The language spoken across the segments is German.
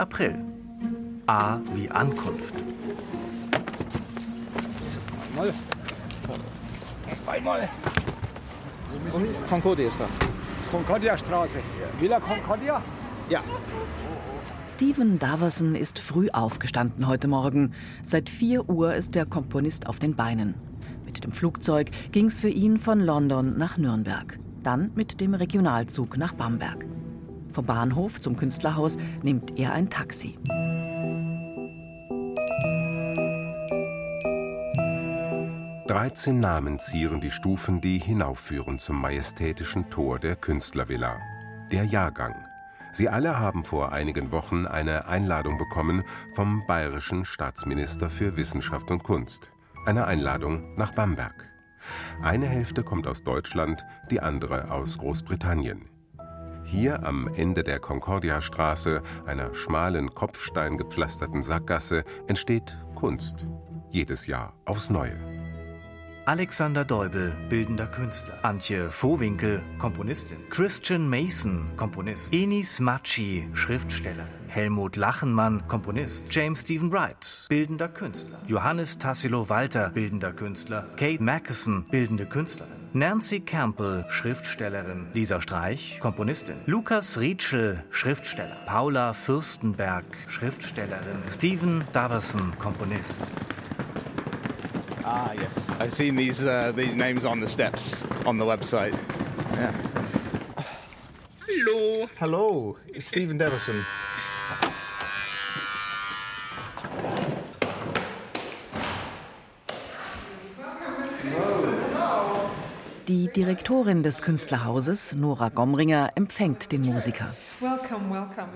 April. A wie Ankunft. Zweimal. Zweimal. Und Concordia ist da. Concordia Straße. Villa Concordia? Ja. Stephen Daverson ist früh aufgestanden heute Morgen. Seit 4 Uhr ist der Komponist auf den Beinen. Mit dem Flugzeug ging es für ihn von London nach Nürnberg. Dann mit dem Regionalzug nach Bamberg. Vom Bahnhof zum Künstlerhaus nimmt er ein Taxi. Dreizehn Namen zieren die Stufen, die hinaufführen zum majestätischen Tor der Künstlervilla. Der Jahrgang Sie alle haben vor einigen Wochen eine Einladung bekommen vom bayerischen Staatsminister für Wissenschaft und Kunst. Eine Einladung nach Bamberg. Eine Hälfte kommt aus Deutschland, die andere aus Großbritannien. Hier am Ende der Concordia-Straße, einer schmalen, kopfsteingepflasterten Sackgasse, entsteht Kunst. Jedes Jahr aufs Neue. Alexander Deubel, bildender Künstler. Antje Vohwinkel, Komponistin. Christian Mason, Komponist. Enis Matschi, Schriftsteller. Helmut Lachenmann, Komponist. James Stephen Wright, bildender Künstler. Johannes Tassilo Walter, bildender Künstler. Kate Mackison, bildende Künstlerin. Nancy Campbell, Schriftstellerin. Lisa Streich, Komponistin. Lukas Rietschel, Schriftsteller. Paula Fürstenberg, Schriftstellerin. Stephen Daverson, Komponist. Ah, yes. I've seen these uh, these names on the steps on the website. Yeah. Hello. Hello. It's Stephen Deverson. Die Direktorin des Künstlerhauses, Nora Gomringer, empfängt den Musiker.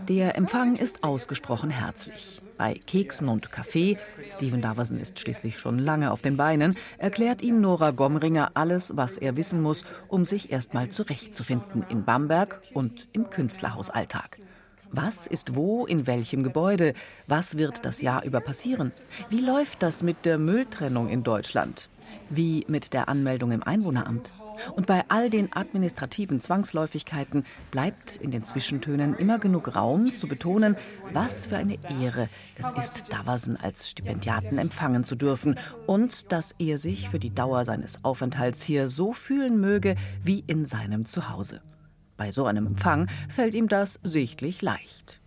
Der Empfang ist ausgesprochen herzlich. Bei Keksen und Kaffee, Steven Daverson ist schließlich schon lange auf den Beinen, erklärt ihm Nora Gomringer alles, was er wissen muss, um sich erstmal zurechtzufinden in Bamberg und im Künstlerhausalltag. Was ist wo, in welchem Gebäude? Was wird das Jahr über passieren? Wie läuft das mit der Mülltrennung in Deutschland? Wie mit der Anmeldung im Einwohneramt? Und bei all den administrativen Zwangsläufigkeiten bleibt in den Zwischentönen immer genug Raum zu betonen, was für eine Ehre es ist, Daverson als Stipendiaten empfangen zu dürfen und dass er sich für die Dauer seines Aufenthalts hier so fühlen möge wie in seinem Zuhause. Bei so einem Empfang fällt ihm das sichtlich leicht.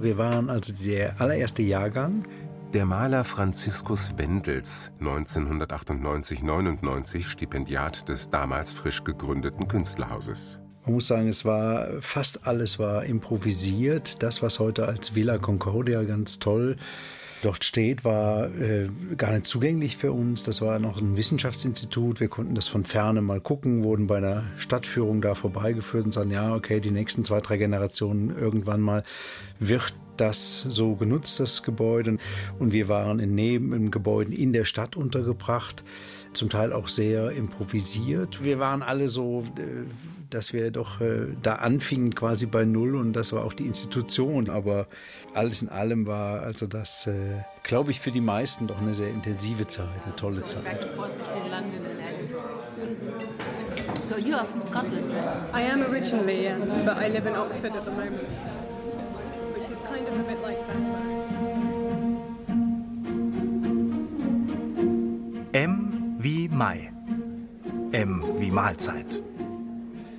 Wir waren also der allererste Jahrgang, der Maler Franziskus Wendels, 1998-99 Stipendiat des damals frisch gegründeten Künstlerhauses. Man muss sagen, es war fast alles war improvisiert. Das, was heute als Villa Concordia ganz toll dort steht, war äh, gar nicht zugänglich für uns. Das war noch ein Wissenschaftsinstitut. Wir konnten das von ferne mal gucken, wurden bei einer Stadtführung da vorbeigeführt und sagen, ja, okay, die nächsten zwei, drei Generationen irgendwann mal wird das so genutzt, das Gebäude. Und wir waren in neben im Gebäuden in der Stadt untergebracht, zum Teil auch sehr improvisiert. Wir waren alle so, äh, dass wir doch äh, da anfingen quasi bei Null und das war auch die Institution. Aber alles in allem war also das, äh, glaube ich, für die meisten doch eine sehr intensive Zeit, eine tolle Zeit. So you are from Scotland? I am originally, yes, but I live in Oxford at the moment. M wie Mai. M wie Mahlzeit.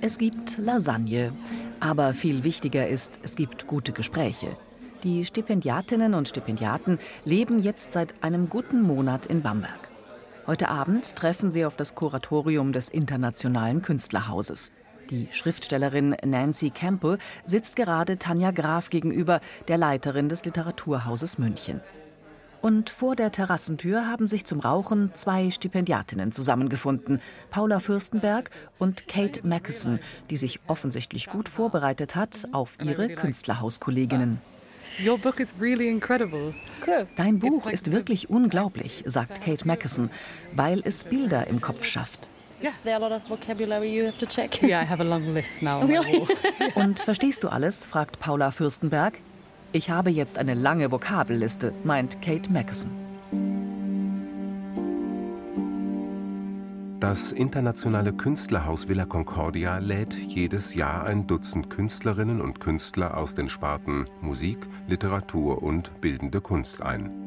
Es gibt Lasagne, aber viel wichtiger ist, es gibt gute Gespräche. Die Stipendiatinnen und Stipendiaten leben jetzt seit einem guten Monat in Bamberg. Heute Abend treffen sie auf das Kuratorium des Internationalen Künstlerhauses. Die Schriftstellerin Nancy Campbell sitzt gerade Tanja Graf gegenüber, der Leiterin des Literaturhauses München. Und vor der Terrassentür haben sich zum Rauchen zwei Stipendiatinnen zusammengefunden, Paula Fürstenberg und Kate Mackison, die sich offensichtlich gut vorbereitet hat auf ihre Künstlerhauskolleginnen. Dein Buch ist wirklich unglaublich, sagt Kate Mackison, weil es Bilder im Kopf schafft. Und verstehst du alles? fragt Paula Fürstenberg. Ich habe jetzt eine lange Vokabelliste, meint Kate Mackison. Das internationale Künstlerhaus Villa Concordia lädt jedes Jahr ein Dutzend Künstlerinnen und Künstler aus den Sparten Musik, Literatur und bildende Kunst ein.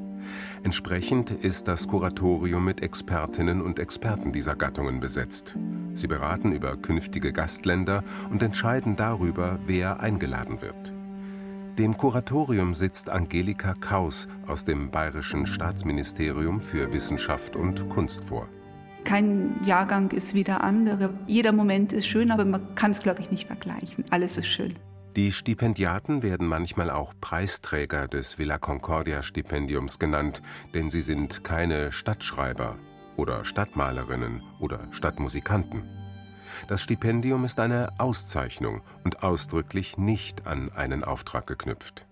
Entsprechend ist das Kuratorium mit Expertinnen und Experten dieser Gattungen besetzt. Sie beraten über künftige Gastländer und entscheiden darüber, wer eingeladen wird. Dem Kuratorium sitzt Angelika Kaus aus dem Bayerischen Staatsministerium für Wissenschaft und Kunst vor. Kein Jahrgang ist wie der andere. Jeder Moment ist schön, aber man kann es, glaube ich, nicht vergleichen. Alles ist schön. Die Stipendiaten werden manchmal auch Preisträger des Villa Concordia Stipendiums genannt, denn sie sind keine Stadtschreiber oder Stadtmalerinnen oder Stadtmusikanten. Das Stipendium ist eine Auszeichnung und ausdrücklich nicht an einen Auftrag geknüpft.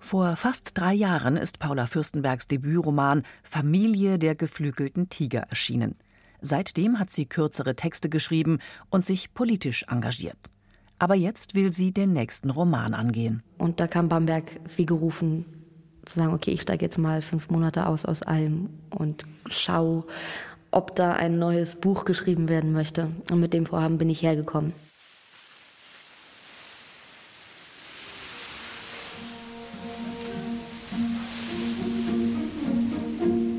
Vor fast drei Jahren ist Paula Fürstenbergs Debütroman Familie der geflügelten Tiger erschienen. Seitdem hat sie kürzere Texte geschrieben und sich politisch engagiert. Aber jetzt will sie den nächsten Roman angehen. Und da kam Bamberg wie gerufen, zu sagen, okay, ich steige jetzt mal fünf Monate aus aus allem und schau, ob da ein neues Buch geschrieben werden möchte. Und mit dem Vorhaben bin ich hergekommen.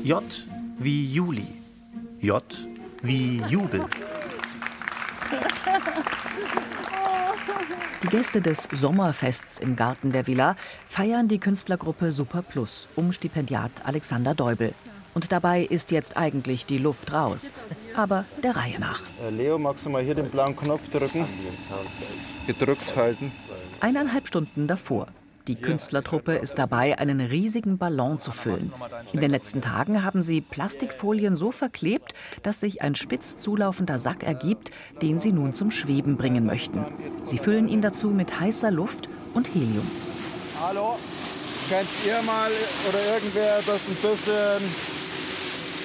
J wie Juli. J wie Jubel. Die Gäste des Sommerfests im Garten der Villa feiern die Künstlergruppe Super Plus um Stipendiat Alexander Deubel. Und dabei ist jetzt eigentlich die Luft raus. Aber der Reihe nach. Äh, Leo, magst du mal hier den blauen Knopf drücken? Gedrückt halten. Eineinhalb Stunden davor. Die Künstlertruppe ist dabei, einen riesigen Ballon zu füllen. In den letzten Tagen haben sie Plastikfolien so verklebt, dass sich ein spitz zulaufender Sack ergibt, den sie nun zum Schweben bringen möchten. Sie füllen ihn dazu mit heißer Luft und Helium. Hallo, könnt ihr mal oder irgendwer das ein bisschen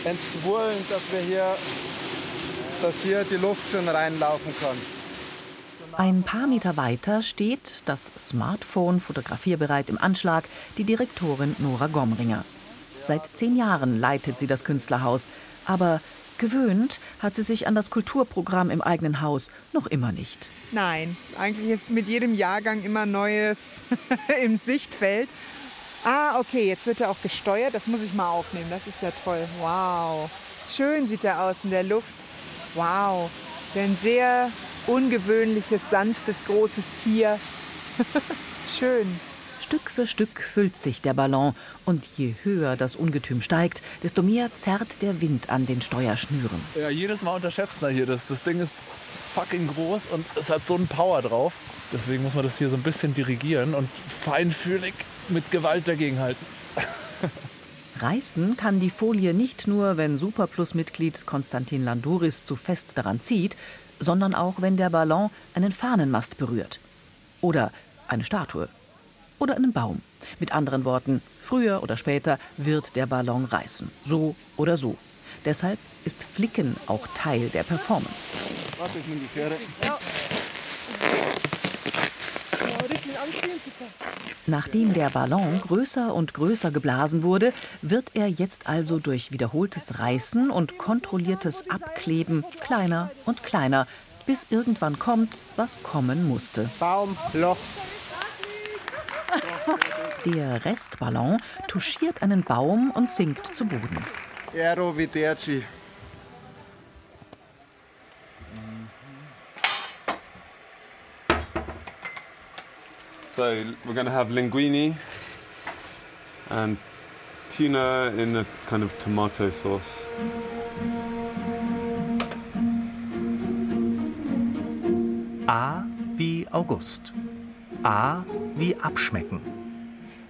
entzwollen, dass wir hier, dass hier die Luft schon reinlaufen kann. Ein paar Meter weiter steht, das Smartphone fotografierbereit im Anschlag, die Direktorin Nora Gomringer. Seit zehn Jahren leitet sie das Künstlerhaus, aber gewöhnt hat sie sich an das Kulturprogramm im eigenen Haus noch immer nicht. Nein, eigentlich ist mit jedem Jahrgang immer Neues im Sichtfeld. Ah, okay, jetzt wird er auch gesteuert. Das muss ich mal aufnehmen. Das ist ja toll. Wow. Schön sieht er aus in der Luft. Wow. Ein sehr ungewöhnliches, sanftes, großes Tier. Schön. Stück für Stück füllt sich der Ballon und je höher das Ungetüm steigt, desto mehr zerrt der Wind an den Steuerschnüren. Ja, jedes Mal unterschätzt man hier das. Das Ding ist fucking groß und es hat so einen Power drauf. Deswegen muss man das hier so ein bisschen dirigieren und feinfühlig mit Gewalt dagegenhalten. Reißen kann die Folie nicht nur, wenn Superplus-Mitglied Konstantin Landuris zu fest daran zieht, sondern auch, wenn der Ballon einen Fahnenmast berührt. Oder eine Statue. Oder einen Baum. Mit anderen Worten, früher oder später wird der Ballon reißen. So oder so. Deshalb ist Flicken auch Teil der Performance. Warte, ich nehme die Pferde. Ja. Nachdem der Ballon größer und größer geblasen wurde, wird er jetzt also durch wiederholtes Reißen und kontrolliertes Abkleben kleiner und kleiner, bis irgendwann kommt, was kommen musste. Baum, Loch. Der Restballon touchiert einen Baum und sinkt zu Boden. Aero Viderschi. So we're going to have linguine and tuna in a kind of tomato sauce. A wie August. A wie abschmecken.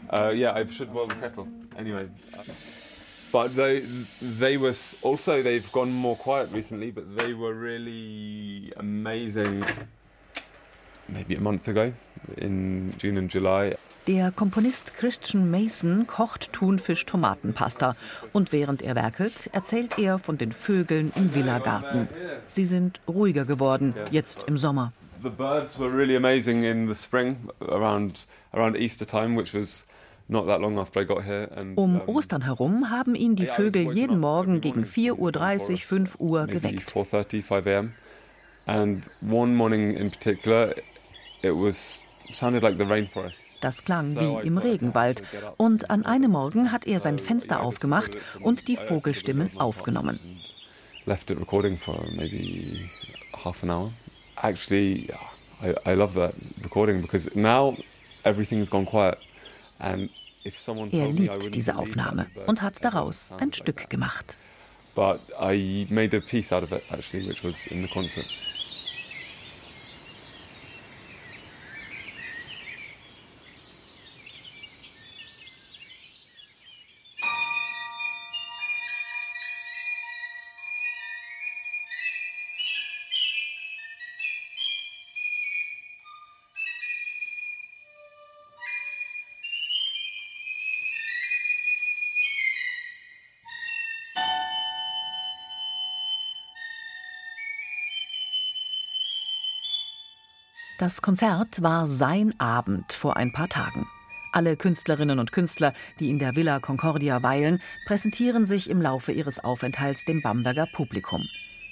Uh, yeah, I should boil the kettle. Anyway. But they they were also they've gone more quiet recently, but they were really amazing. Maybe a month ago, in June and July. Der Komponist Christian Mason kocht Thunfisch-Tomatenpasta und während er werkelt, erzählt er von den Vögeln im Villagarten. Sie sind ruhiger geworden, jetzt im Sommer. The birds were really amazing in the spring, around around Easter time, which was um Ostern herum haben ihn die Vögel jeden Morgen gegen 4.30 Uhr, 5 Uhr geweckt. 4:30, 5 a.m. And one morning in particular, it was das klang wie im Regenwald. Und an einem Morgen hat er sein Fenster aufgemacht und die Vogelstimmen aufgenommen. Left it recording for maybe half an hour. Actually, I, I love that recording because now everything has gone quiet and er liebt diese Aufnahme und hat daraus ein Stück gemacht. But I made a piece out of it actually, which was in the concert. Das Konzert war sein Abend vor ein paar Tagen. Alle Künstlerinnen und Künstler, die in der Villa Concordia weilen, präsentieren sich im Laufe ihres Aufenthalts dem Bamberger Publikum.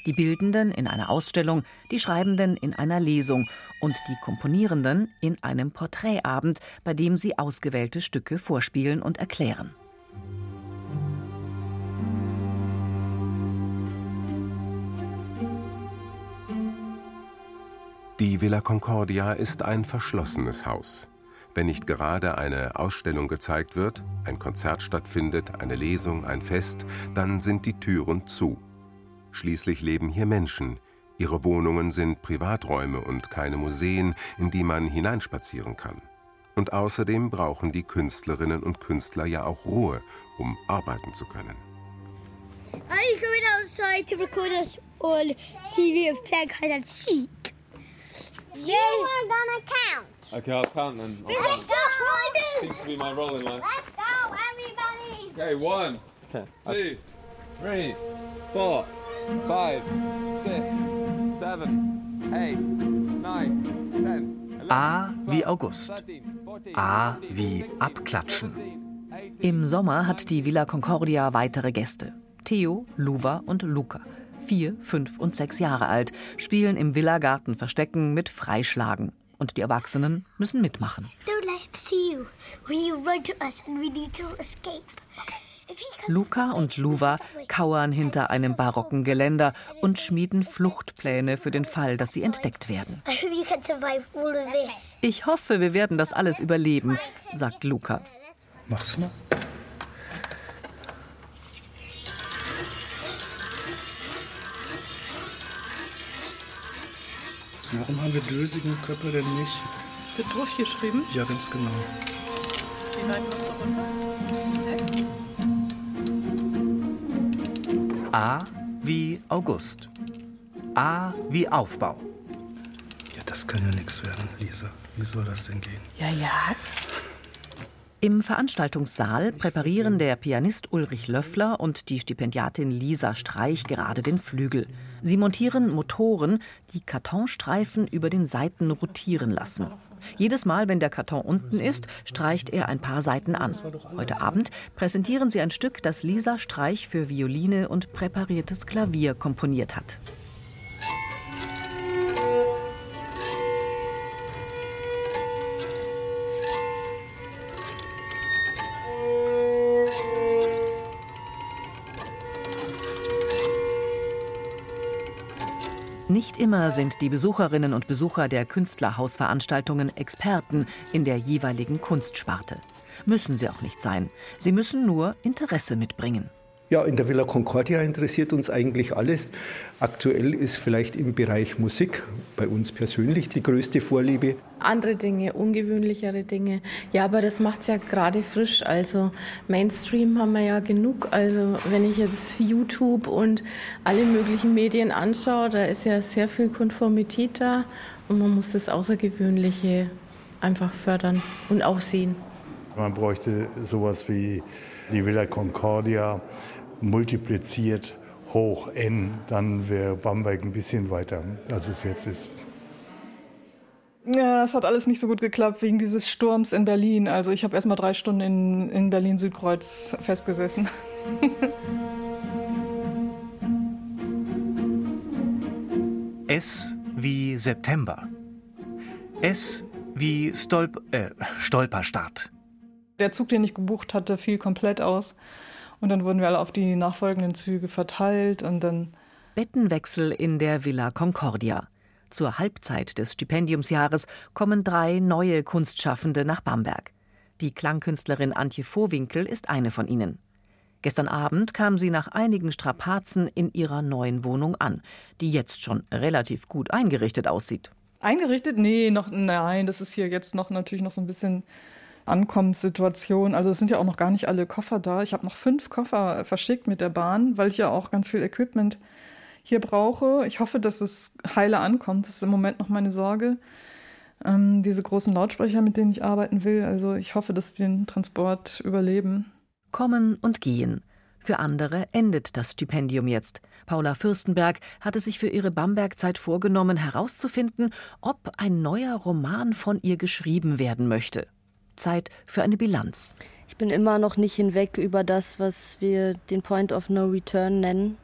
Die Bildenden in einer Ausstellung, die Schreibenden in einer Lesung und die Komponierenden in einem Porträtabend, bei dem sie ausgewählte Stücke vorspielen und erklären. Die Villa Concordia ist ein verschlossenes Haus. Wenn nicht gerade eine Ausstellung gezeigt wird, ein Konzert stattfindet, eine Lesung, ein Fest, dann sind die Türen zu. Schließlich leben hier Menschen. Ihre Wohnungen sind Privaträume und keine Museen, in die man hineinspazieren kann. Und außerdem brauchen die Künstlerinnen und Künstler ja auch Ruhe, um arbeiten zu können. Are you going outside to record us on TV of playing hide? You are gonna count. Okay, I'll count then. I'll count. Let's Seems to be my role in life. Let's go, everybody. Okay, one, two, three, four, five, six, seven, eight, nine, ten. A wie August. A wie Abklatschen. Im Sommer hat die Villa Concordia weitere Gäste. Theo, Luva und Luca vier, fünf und sechs Jahre alt, spielen im Villagarten Verstecken mit Freischlagen. Und die Erwachsenen müssen mitmachen. Luca und Luva kauern hinter einem barocken Geländer und schmieden Fluchtpläne für den Fall, dass sie entdeckt werden. Ich hoffe, wir werden das alles überleben, sagt Luca. Mach's mal. Warum haben wir dösigen Köpfe denn nicht? Wird draufgeschrieben? Ja, ganz genau. Wie weit musst du runter? A wie August. A wie Aufbau. Ja, das kann ja nichts werden, Lisa. Wie soll das denn gehen? Ja, ja. Im Veranstaltungssaal präparieren der Pianist Ulrich Löffler und die Stipendiatin Lisa Streich gerade den Flügel. Sie montieren Motoren, die Kartonstreifen über den Seiten rotieren lassen. Jedes Mal, wenn der Karton unten ist, streicht er ein paar Seiten an. Heute Abend präsentieren sie ein Stück, das Lisa Streich für Violine und präpariertes Klavier komponiert hat. Nicht immer sind die Besucherinnen und Besucher der Künstlerhausveranstaltungen Experten in der jeweiligen Kunstsparte. Müssen sie auch nicht sein. Sie müssen nur Interesse mitbringen. Ja, in der Villa Concordia interessiert uns eigentlich alles. Aktuell ist vielleicht im Bereich Musik bei uns persönlich die größte Vorliebe. Andere Dinge, ungewöhnlichere Dinge. Ja, aber das macht es ja gerade frisch. Also Mainstream haben wir ja genug. Also wenn ich jetzt YouTube und alle möglichen Medien anschaue, da ist ja sehr viel Konformität da und man muss das Außergewöhnliche einfach fördern und auch sehen. Man bräuchte sowas wie die Villa Concordia multipliziert hoch n, dann wäre Bamberg ein bisschen weiter, als es jetzt ist. Ja, das hat alles nicht so gut geklappt wegen dieses Sturms in Berlin. Also ich habe erst mal drei Stunden in, in Berlin-Südkreuz festgesessen. S wie September. S wie Stolp äh, Stolperstart. Der Zug, den ich gebucht hatte, fiel komplett aus. Und dann wurden wir alle auf die nachfolgenden Züge verteilt und dann. Bettenwechsel in der Villa Concordia. Zur Halbzeit des Stipendiumsjahres kommen drei neue Kunstschaffende nach Bamberg. Die Klangkünstlerin Antje Vohwinkel ist eine von ihnen. Gestern Abend kam sie nach einigen Strapazen in ihrer neuen Wohnung an, die jetzt schon relativ gut eingerichtet aussieht. Eingerichtet? Nee, noch nein, das ist hier jetzt noch natürlich noch so ein bisschen Ankommenssituation. Also es sind ja auch noch gar nicht alle Koffer da. Ich habe noch fünf Koffer verschickt mit der Bahn, weil ich ja auch ganz viel Equipment hier brauche. Ich hoffe, dass es heile ankommt. Das ist im Moment noch meine Sorge. Ähm, diese großen Lautsprecher, mit denen ich arbeiten will. Also ich hoffe, dass sie den Transport überleben. Kommen und gehen. Für andere endet das Stipendium jetzt. Paula Fürstenberg hatte sich für ihre Bamberg-Zeit vorgenommen, herauszufinden, ob ein neuer Roman von ihr geschrieben werden möchte. Zeit für eine Bilanz. Ich bin immer noch nicht hinweg über das, was wir den Point of No Return nennen.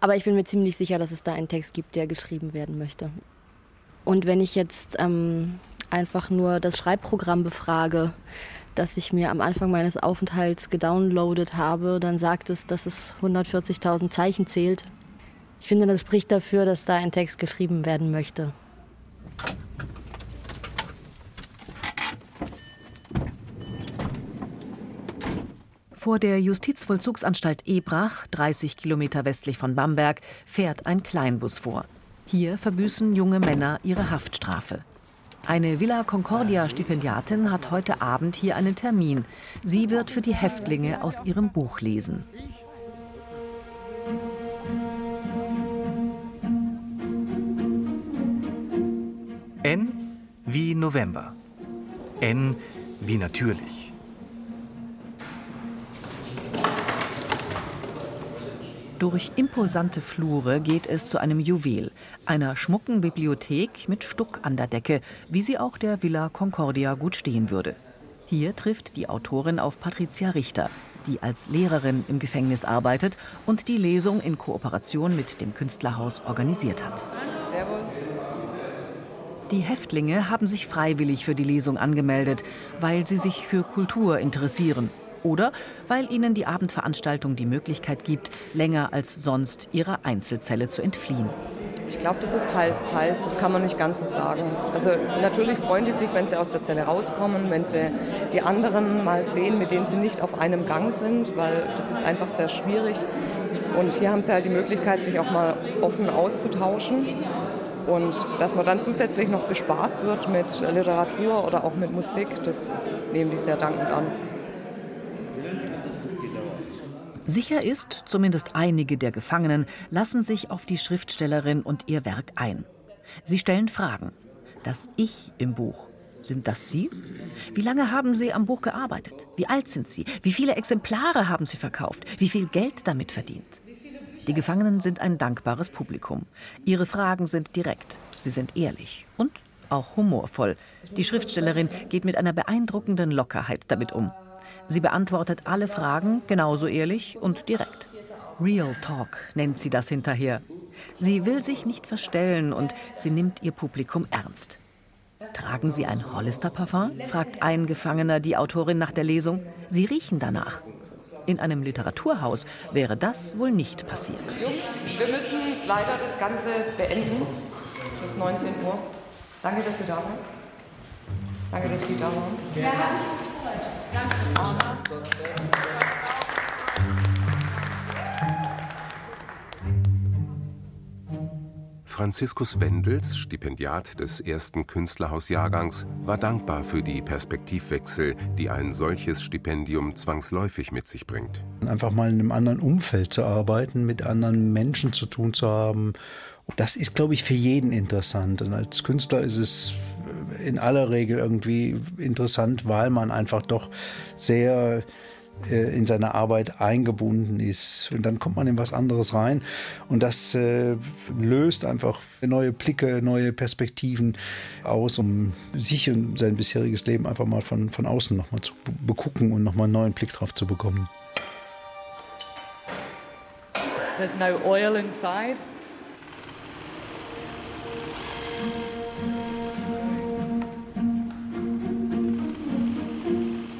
Aber ich bin mir ziemlich sicher, dass es da einen Text gibt, der geschrieben werden möchte. Und wenn ich jetzt ähm, einfach nur das Schreibprogramm befrage, das ich mir am Anfang meines Aufenthalts gedownloadet habe, dann sagt es, dass es 140.000 Zeichen zählt. Ich finde, das spricht dafür, dass da ein Text geschrieben werden möchte. Vor der Justizvollzugsanstalt Ebrach, 30 Kilometer westlich von Bamberg, fährt ein Kleinbus vor. Hier verbüßen junge Männer ihre Haftstrafe. Eine Villa Concordia Stipendiatin hat heute Abend hier einen Termin. Sie wird für die Häftlinge aus ihrem Buch lesen. N wie November. N wie natürlich. Durch imposante Flure geht es zu einem Juwel, einer schmucken Bibliothek mit Stuck an der Decke, wie sie auch der Villa Concordia gut stehen würde. Hier trifft die Autorin auf Patricia Richter, die als Lehrerin im Gefängnis arbeitet und die Lesung in Kooperation mit dem Künstlerhaus organisiert hat. Servus. Die Häftlinge haben sich freiwillig für die Lesung angemeldet, weil sie sich für Kultur interessieren oder weil ihnen die Abendveranstaltung die Möglichkeit gibt, länger als sonst ihrer Einzelzelle zu entfliehen. Ich glaube, das ist teils, teils. Das kann man nicht ganz so sagen. Also natürlich freuen die sich, wenn sie aus der Zelle rauskommen, wenn sie die anderen mal sehen, mit denen sie nicht auf einem Gang sind, weil das ist einfach sehr schwierig. Und hier haben sie halt die Möglichkeit, sich auch mal offen auszutauschen. Und dass man dann zusätzlich noch bespaßt wird mit Literatur oder auch mit Musik, das nehmen die sehr dankend an. Sicher ist, zumindest einige der Gefangenen lassen sich auf die Schriftstellerin und ihr Werk ein. Sie stellen Fragen. Das Ich im Buch, sind das Sie? Wie lange haben Sie am Buch gearbeitet? Wie alt sind Sie? Wie viele Exemplare haben Sie verkauft? Wie viel Geld damit verdient? Die Gefangenen sind ein dankbares Publikum. Ihre Fragen sind direkt, sie sind ehrlich und auch humorvoll. Die Schriftstellerin geht mit einer beeindruckenden Lockerheit damit um. Sie beantwortet alle Fragen genauso ehrlich und direkt. Real Talk nennt sie das hinterher. Sie will sich nicht verstellen und sie nimmt ihr Publikum ernst. Tragen Sie ein Hollister-Parfum? fragt ein Gefangener die Autorin nach der Lesung. Sie riechen danach. In einem Literaturhaus wäre das wohl nicht passiert. Jungs, wir müssen leider das Ganze beenden. Es ist 19 Uhr. Danke, dass Sie da waren. Danke, dass Sie da waren. Ja, Franziskus Wendels, Stipendiat des ersten Künstlerhausjahrgangs, war dankbar für die Perspektivwechsel, die ein solches Stipendium zwangsläufig mit sich bringt. Einfach mal in einem anderen Umfeld zu arbeiten, mit anderen Menschen zu tun zu haben, das ist, glaube ich, für jeden interessant. Und als Künstler ist es in aller Regel irgendwie interessant, weil man einfach doch sehr äh, in seine Arbeit eingebunden ist. Und dann kommt man in was anderes rein. Und das äh, löst einfach neue Blicke, neue Perspektiven aus, um sich und sein bisheriges Leben einfach mal von, von außen nochmal zu begucken und nochmal einen neuen Blick drauf zu bekommen. There's no oil inside.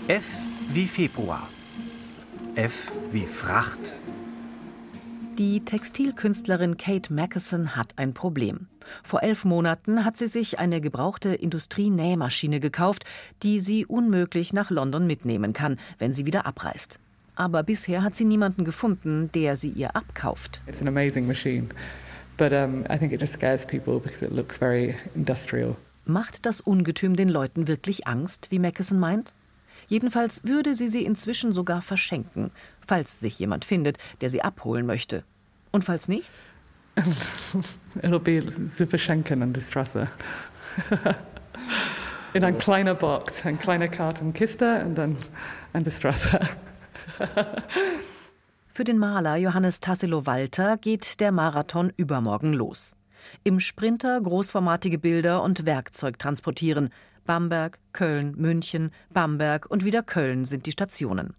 F wie Februar. F wie Fracht. Die Textilkünstlerin Kate Mackesson hat ein Problem. Vor elf Monaten hat sie sich eine gebrauchte Industrienähmaschine gekauft, die sie unmöglich nach London mitnehmen kann, wenn sie wieder abreist. Aber bisher hat sie niemanden gefunden, der sie ihr abkauft. It's an amazing machine, but um, I think it just scares people because it looks very industrial. Macht das Ungetüm den Leuten wirklich Angst, wie Mackesson meint? Jedenfalls würde sie sie inzwischen sogar verschenken, falls sich jemand findet, der sie abholen möchte. Und falls nicht? It'll be sie verschenken an die Straße. In ein kleiner Box, ein kleiner Kartenkiste und dann an die Straße. Für den Maler Johannes Tassilo Walter geht der Marathon übermorgen los. Im Sprinter großformatige Bilder und Werkzeug transportieren, Bamberg, Köln, München, Bamberg und wieder Köln sind die Stationen.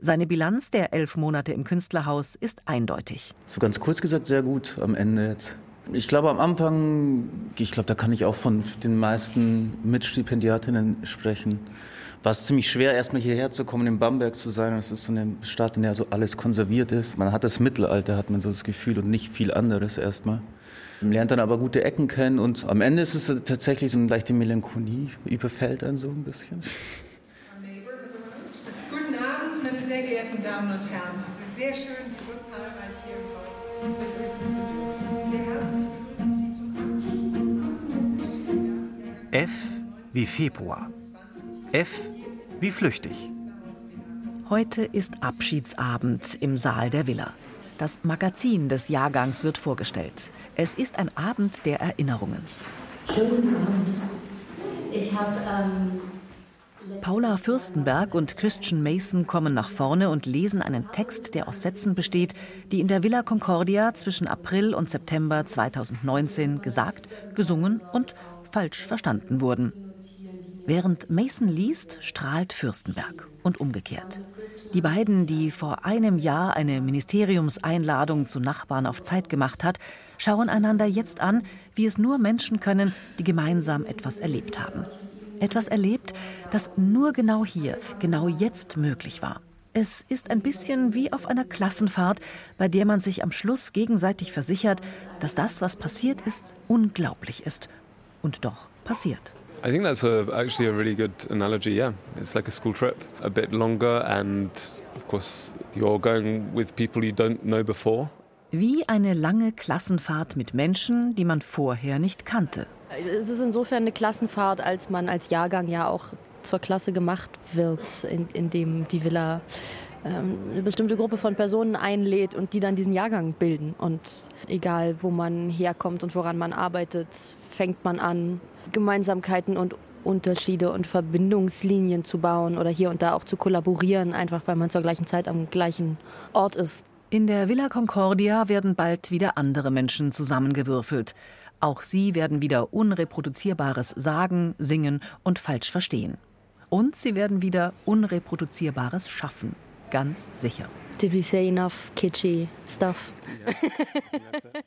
Seine Bilanz der elf Monate im Künstlerhaus ist eindeutig. So ganz kurz gesagt, sehr gut am Ende jetzt. Ich glaube, am Anfang, ich glaube, da kann ich auch von den meisten Mitstipendiatinnen sprechen. War es ziemlich schwer, erstmal hierher zu kommen, in Bamberg zu sein. Das ist so eine Stadt, in der so alles konserviert ist. Man hat das Mittelalter, hat man so das Gefühl, und nicht viel anderes erstmal. Man lernt dann aber gute Ecken kennen und am Ende ist es tatsächlich so eine leichte Melancholie, überfällt einen so ein bisschen. Guten Abend, meine sehr geehrten Damen und Herren. Es ist sehr schön, Sie so zahlreich hier im Haus begrüßen zu dürfen. Sehr herzlich begrüße Sie zum F wie Februar. F wie flüchtig. Heute ist Abschiedsabend im Saal der Villa. Das Magazin des Jahrgangs wird vorgestellt. Es ist ein Abend der Erinnerungen. Schönen Abend. Ich habe. Ähm Paula Fürstenberg und Christian Mason kommen nach vorne und lesen einen Text, der aus Sätzen besteht, die in der Villa Concordia zwischen April und September 2019 gesagt, gesungen und falsch verstanden wurden. Während Mason liest, strahlt Fürstenberg und umgekehrt. Die beiden, die vor einem Jahr eine Ministeriumseinladung zu Nachbarn auf Zeit gemacht hat, schauen einander jetzt an, wie es nur Menschen können, die gemeinsam etwas erlebt haben. Etwas erlebt, das nur genau hier, genau jetzt möglich war. Es ist ein bisschen wie auf einer Klassenfahrt, bei der man sich am Schluss gegenseitig versichert, dass das, was passiert ist, unglaublich ist. Und doch passiert. I think that's a, actually a really good analogy. Yeah, it's like a school trip, a bit longer, and of course you're going with people you don't know before. Wie eine lange Klassenfahrt mit Menschen, die man vorher nicht kannte. Es ist insofern eine Klassenfahrt, als man als Jahrgang ja auch zur Klasse gemacht wird, in, in dem die Villa eine bestimmte Gruppe von Personen einlädt und die dann diesen Jahrgang bilden. Und egal, wo man herkommt und woran man arbeitet, fängt man an, Gemeinsamkeiten und Unterschiede und Verbindungslinien zu bauen oder hier und da auch zu kollaborieren, einfach weil man zur gleichen Zeit am gleichen Ort ist. In der Villa Concordia werden bald wieder andere Menschen zusammengewürfelt. Auch sie werden wieder Unreproduzierbares sagen, singen und falsch verstehen. Und sie werden wieder Unreproduzierbares schaffen. Ganz sicher. Did we say enough kitschy stuff? Yeah.